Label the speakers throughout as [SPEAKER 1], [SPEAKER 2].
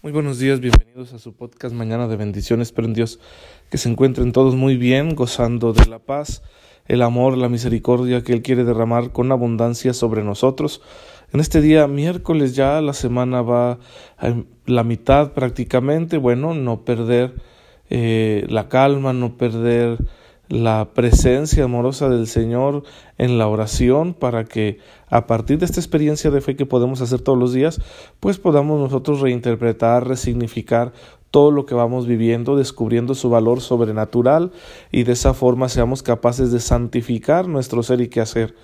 [SPEAKER 1] Muy buenos días, bienvenidos a su podcast Mañana de Bendiciones. Espero en Dios que se encuentren todos muy bien, gozando de la paz, el amor, la misericordia que Él quiere derramar con abundancia sobre nosotros. En este día, miércoles, ya la semana va a la mitad prácticamente. Bueno, no perder eh, la calma, no perder la presencia amorosa del Señor en la oración para que a partir de esta experiencia de fe que podemos hacer todos los días, pues podamos nosotros reinterpretar, resignificar todo lo que vamos viviendo, descubriendo su valor sobrenatural y de esa forma seamos capaces de santificar nuestro ser y qué hacer.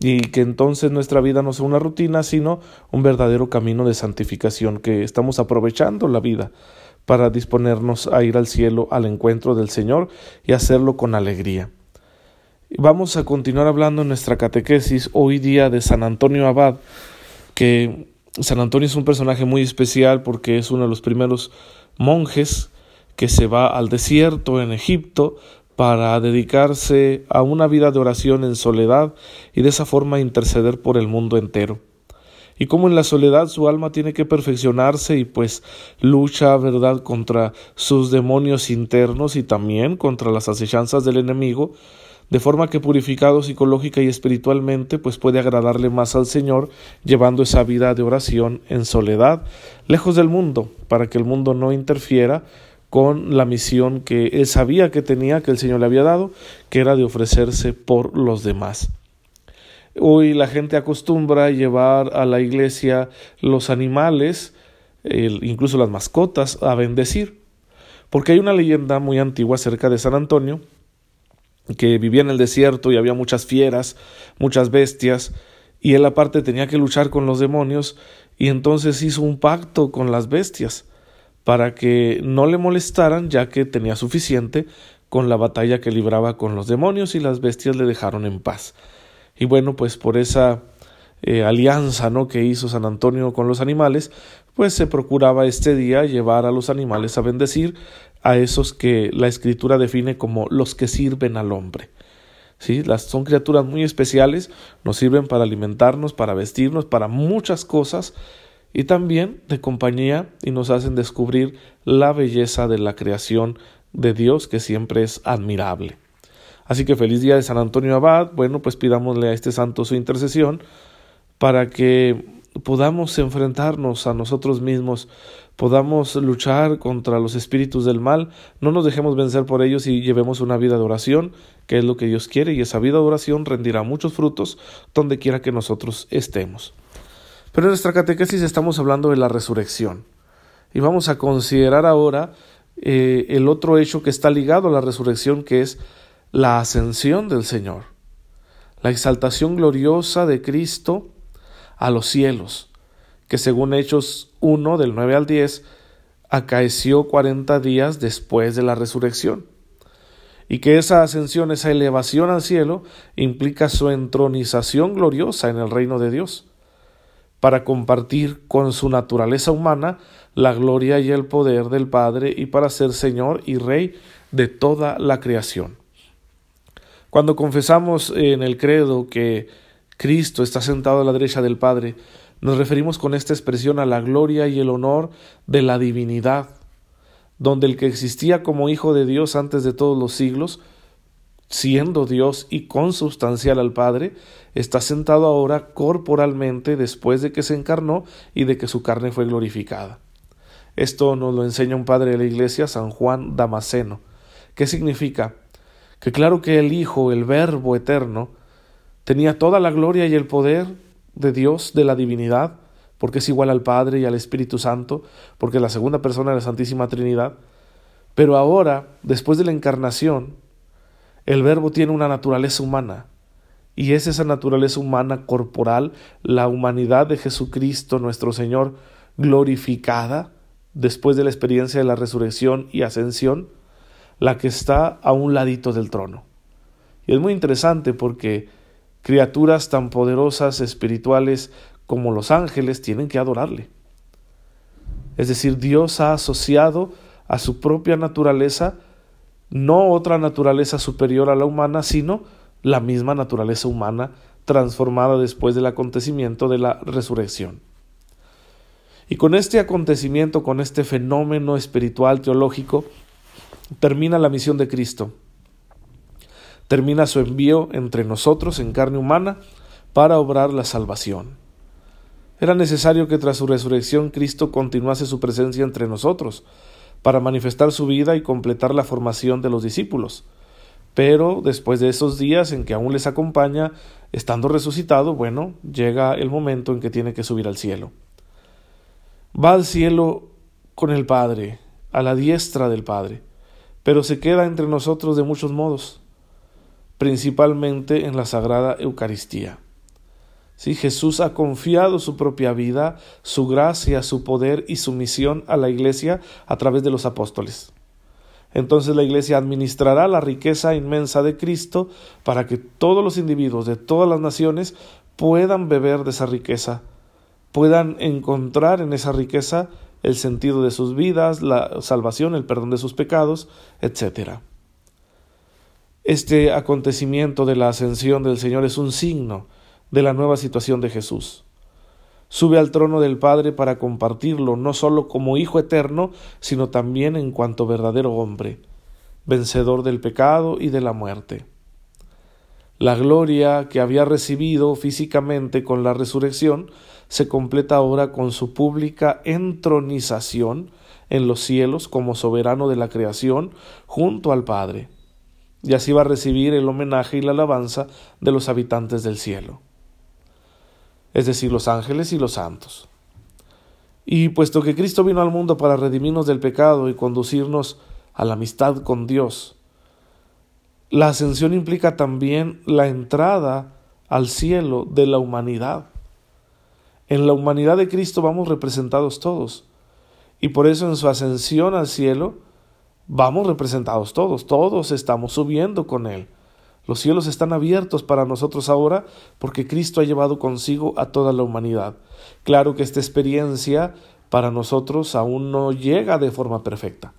[SPEAKER 1] Y que entonces nuestra vida no sea una rutina, sino un verdadero camino de santificación, que estamos aprovechando la vida para disponernos a ir al cielo al encuentro del Señor y hacerlo con alegría. Vamos a continuar hablando en nuestra catequesis hoy día de San Antonio Abad, que San Antonio es un personaje muy especial porque es uno de los primeros monjes que se va al desierto en Egipto para dedicarse a una vida de oración en soledad y de esa forma interceder por el mundo entero y como en la soledad su alma tiene que perfeccionarse y pues lucha, ¿verdad?, contra sus demonios internos y también contra las acechanzas del enemigo, de forma que purificado psicológica y espiritualmente, pues puede agradarle más al Señor, llevando esa vida de oración en soledad, lejos del mundo, para que el mundo no interfiera con la misión que él sabía que tenía, que el Señor le había dado, que era de ofrecerse por los demás. Hoy la gente acostumbra llevar a la iglesia los animales, incluso las mascotas, a bendecir. Porque hay una leyenda muy antigua acerca de San Antonio, que vivía en el desierto y había muchas fieras, muchas bestias, y él aparte tenía que luchar con los demonios, y entonces hizo un pacto con las bestias para que no le molestaran, ya que tenía suficiente con la batalla que libraba con los demonios y las bestias le dejaron en paz. Y bueno, pues por esa eh, alianza ¿no? que hizo San Antonio con los animales, pues se procuraba este día llevar a los animales a bendecir a esos que la escritura define como los que sirven al hombre. ¿Sí? Las, son criaturas muy especiales, nos sirven para alimentarnos, para vestirnos, para muchas cosas y también de compañía y nos hacen descubrir la belleza de la creación de Dios que siempre es admirable. Así que feliz día de San Antonio Abad. Bueno, pues pidámosle a este santo su intercesión para que podamos enfrentarnos a nosotros mismos, podamos luchar contra los espíritus del mal, no nos dejemos vencer por ellos y llevemos una vida de oración, que es lo que Dios quiere, y esa vida de oración rendirá muchos frutos donde quiera que nosotros estemos. Pero en nuestra catequesis estamos hablando de la resurrección, y vamos a considerar ahora eh, el otro hecho que está ligado a la resurrección, que es la ascensión del Señor, la exaltación gloriosa de Cristo a los cielos, que según Hechos 1 del 9 al 10 acaeció cuarenta días después de la resurrección, y que esa ascensión, esa elevación al cielo, implica su entronización gloriosa en el reino de Dios, para compartir con su naturaleza humana la gloria y el poder del Padre y para ser Señor y Rey de toda la creación. Cuando confesamos en el credo que Cristo está sentado a la derecha del Padre, nos referimos con esta expresión a la gloria y el honor de la divinidad, donde el que existía como Hijo de Dios antes de todos los siglos, siendo Dios y consubstancial al Padre, está sentado ahora corporalmente después de que se encarnó y de que su carne fue glorificada. Esto nos lo enseña un padre de la Iglesia, San Juan Damasceno. ¿Qué significa? Que claro que el Hijo, el Verbo eterno, tenía toda la gloria y el poder de Dios, de la divinidad, porque es igual al Padre y al Espíritu Santo, porque es la segunda persona de la Santísima Trinidad. Pero ahora, después de la encarnación, el Verbo tiene una naturaleza humana, y es esa naturaleza humana corporal, la humanidad de Jesucristo nuestro Señor, glorificada después de la experiencia de la resurrección y ascensión, la que está a un ladito del trono. Y es muy interesante porque criaturas tan poderosas, espirituales como los ángeles tienen que adorarle. Es decir, Dios ha asociado a su propia naturaleza no otra naturaleza superior a la humana, sino la misma naturaleza humana transformada después del acontecimiento de la resurrección. Y con este acontecimiento, con este fenómeno espiritual, teológico, termina la misión de Cristo. Termina su envío entre nosotros en carne humana para obrar la salvación. Era necesario que tras su resurrección Cristo continuase su presencia entre nosotros, para manifestar su vida y completar la formación de los discípulos. Pero después de esos días en que aún les acompaña, estando resucitado, bueno, llega el momento en que tiene que subir al cielo. Va al cielo con el Padre, a la diestra del Padre, pero se queda entre nosotros de muchos modos, principalmente en la Sagrada Eucaristía. Sí, Jesús ha confiado su propia vida, su gracia, su poder y su misión a la Iglesia a través de los apóstoles. Entonces la Iglesia administrará la riqueza inmensa de Cristo para que todos los individuos de todas las naciones puedan beber de esa riqueza, puedan encontrar en esa riqueza el sentido de sus vidas, la salvación, el perdón de sus pecados, etc. Este acontecimiento de la ascensión del Señor es un signo de la nueva situación de Jesús. Sube al trono del Padre para compartirlo no sólo como Hijo eterno, sino también en cuanto verdadero hombre, vencedor del pecado y de la muerte. La gloria que había recibido físicamente con la resurrección se completa ahora con su pública entronización en los cielos como soberano de la creación junto al Padre. Y así va a recibir el homenaje y la alabanza de los habitantes del cielo es decir, los ángeles y los santos. Y puesto que Cristo vino al mundo para redimirnos del pecado y conducirnos a la amistad con Dios, la ascensión implica también la entrada al cielo de la humanidad. En la humanidad de Cristo vamos representados todos. Y por eso en su ascensión al cielo vamos representados todos, todos estamos subiendo con Él. Los cielos están abiertos para nosotros ahora porque Cristo ha llevado consigo a toda la humanidad. Claro que esta experiencia para nosotros aún no llega de forma perfecta.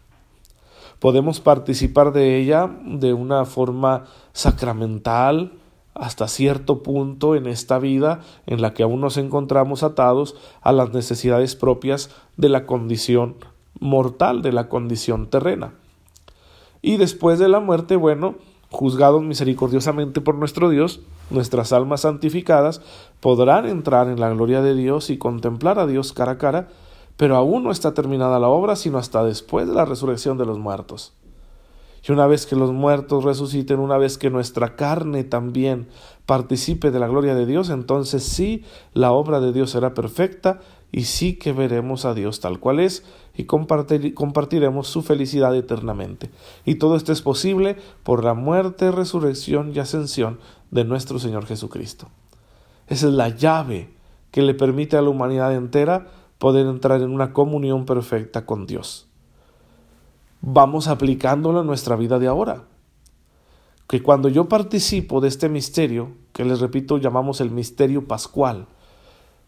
[SPEAKER 1] Podemos participar de ella de una forma sacramental hasta cierto punto en esta vida en la que aún nos encontramos atados a las necesidades propias de la condición mortal, de la condición terrena. Y después de la muerte, bueno, juzgados misericordiosamente por nuestro Dios, nuestras almas santificadas podrán entrar en la gloria de Dios y contemplar a Dios cara a cara, pero aún no está terminada la obra sino hasta después de la resurrección de los muertos. Y una vez que los muertos resuciten, una vez que nuestra carne también participe de la gloria de Dios, entonces sí, la obra de Dios será perfecta y sí que veremos a Dios tal cual es y compartiremos su felicidad eternamente. Y todo esto es posible por la muerte, resurrección y ascensión de nuestro Señor Jesucristo. Esa es la llave que le permite a la humanidad entera poder entrar en una comunión perfecta con Dios vamos aplicándolo en nuestra vida de ahora. Que cuando yo participo de este misterio, que les repito llamamos el misterio pascual,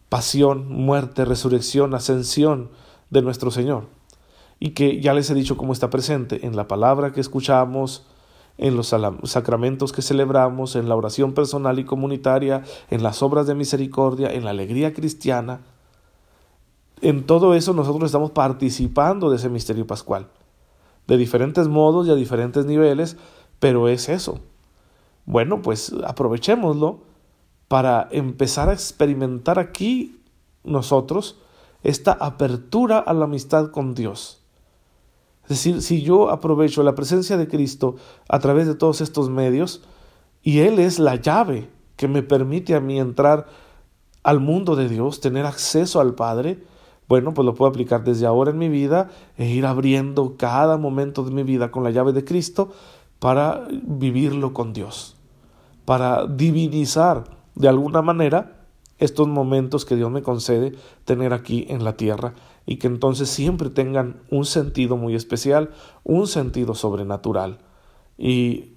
[SPEAKER 1] pasión, muerte, resurrección, ascensión de nuestro Señor, y que ya les he dicho cómo está presente en la palabra que escuchamos, en los sacramentos que celebramos, en la oración personal y comunitaria, en las obras de misericordia, en la alegría cristiana. En todo eso nosotros estamos participando de ese misterio pascual de diferentes modos y a diferentes niveles, pero es eso. Bueno, pues aprovechémoslo para empezar a experimentar aquí nosotros esta apertura a la amistad con Dios. Es decir, si yo aprovecho la presencia de Cristo a través de todos estos medios, y Él es la llave que me permite a mí entrar al mundo de Dios, tener acceso al Padre, bueno, pues lo puedo aplicar desde ahora en mi vida e ir abriendo cada momento de mi vida con la llave de Cristo para vivirlo con Dios, para divinizar de alguna manera estos momentos que Dios me concede tener aquí en la tierra y que entonces siempre tengan un sentido muy especial, un sentido sobrenatural y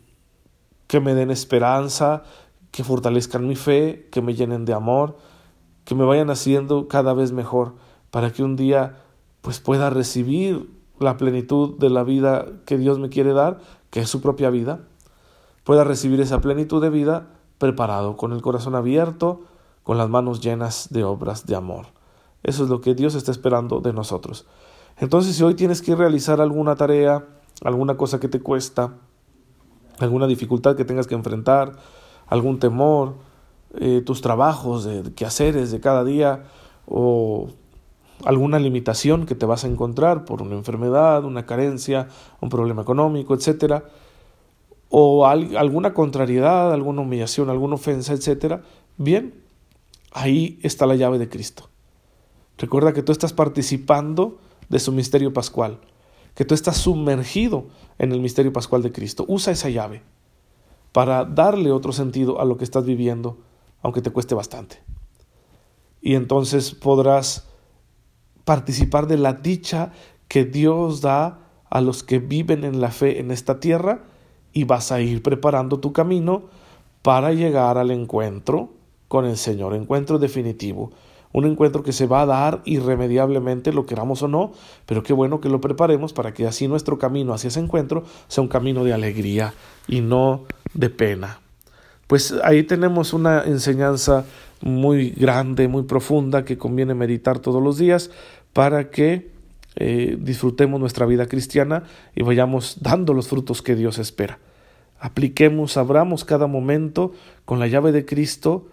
[SPEAKER 1] que me den esperanza, que fortalezcan mi fe, que me llenen de amor, que me vayan haciendo cada vez mejor para que un día pues pueda recibir la plenitud de la vida que Dios me quiere dar, que es su propia vida, pueda recibir esa plenitud de vida preparado, con el corazón abierto, con las manos llenas de obras de amor. Eso es lo que Dios está esperando de nosotros. Entonces, si hoy tienes que realizar alguna tarea, alguna cosa que te cuesta, alguna dificultad que tengas que enfrentar, algún temor, eh, tus trabajos, de, de quehaceres de cada día o alguna limitación que te vas a encontrar por una enfermedad, una carencia, un problema económico, etcétera, o alguna contrariedad, alguna humillación, alguna ofensa, etcétera, bien, ahí está la llave de Cristo. Recuerda que tú estás participando de su misterio pascual, que tú estás sumergido en el misterio pascual de Cristo. Usa esa llave para darle otro sentido a lo que estás viviendo, aunque te cueste bastante. Y entonces podrás participar de la dicha que Dios da a los que viven en la fe en esta tierra y vas a ir preparando tu camino para llegar al encuentro con el Señor, encuentro definitivo, un encuentro que se va a dar irremediablemente, lo queramos o no, pero qué bueno que lo preparemos para que así nuestro camino hacia ese encuentro sea un camino de alegría y no de pena. Pues ahí tenemos una enseñanza muy grande, muy profunda que conviene meditar todos los días para que eh, disfrutemos nuestra vida cristiana y vayamos dando los frutos que Dios espera. Apliquemos, abramos cada momento con la llave de Cristo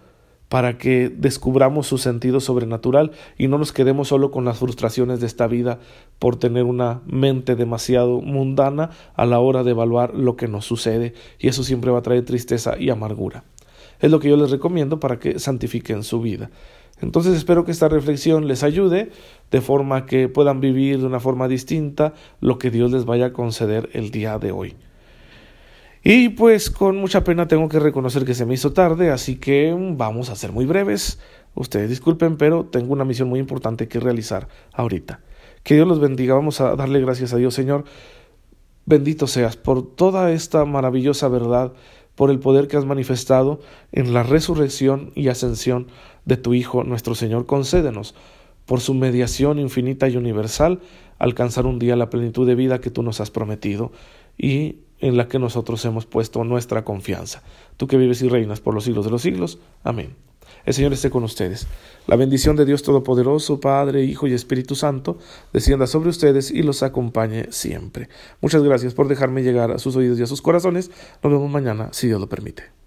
[SPEAKER 1] para que descubramos su sentido sobrenatural y no nos quedemos solo con las frustraciones de esta vida por tener una mente demasiado mundana a la hora de evaluar lo que nos sucede y eso siempre va a traer tristeza y amargura. Es lo que yo les recomiendo para que santifiquen su vida. Entonces espero que esta reflexión les ayude de forma que puedan vivir de una forma distinta lo que Dios les vaya a conceder el día de hoy. Y pues con mucha pena tengo que reconocer que se me hizo tarde, así que vamos a ser muy breves. Ustedes disculpen, pero tengo una misión muy importante que realizar ahorita. Que Dios los bendiga. Vamos a darle gracias a Dios, Señor. Bendito seas por toda esta maravillosa verdad por el poder que has manifestado en la resurrección y ascensión de tu Hijo nuestro Señor. Concédenos, por su mediación infinita y universal, alcanzar un día la plenitud de vida que tú nos has prometido y en la que nosotros hemos puesto nuestra confianza. Tú que vives y reinas por los siglos de los siglos. Amén. El Señor esté con ustedes. La bendición de Dios Todopoderoso, Padre, Hijo y Espíritu Santo, descienda sobre ustedes y los acompañe siempre. Muchas gracias por dejarme llegar a sus oídos y a sus corazones. Nos vemos mañana, si Dios lo permite.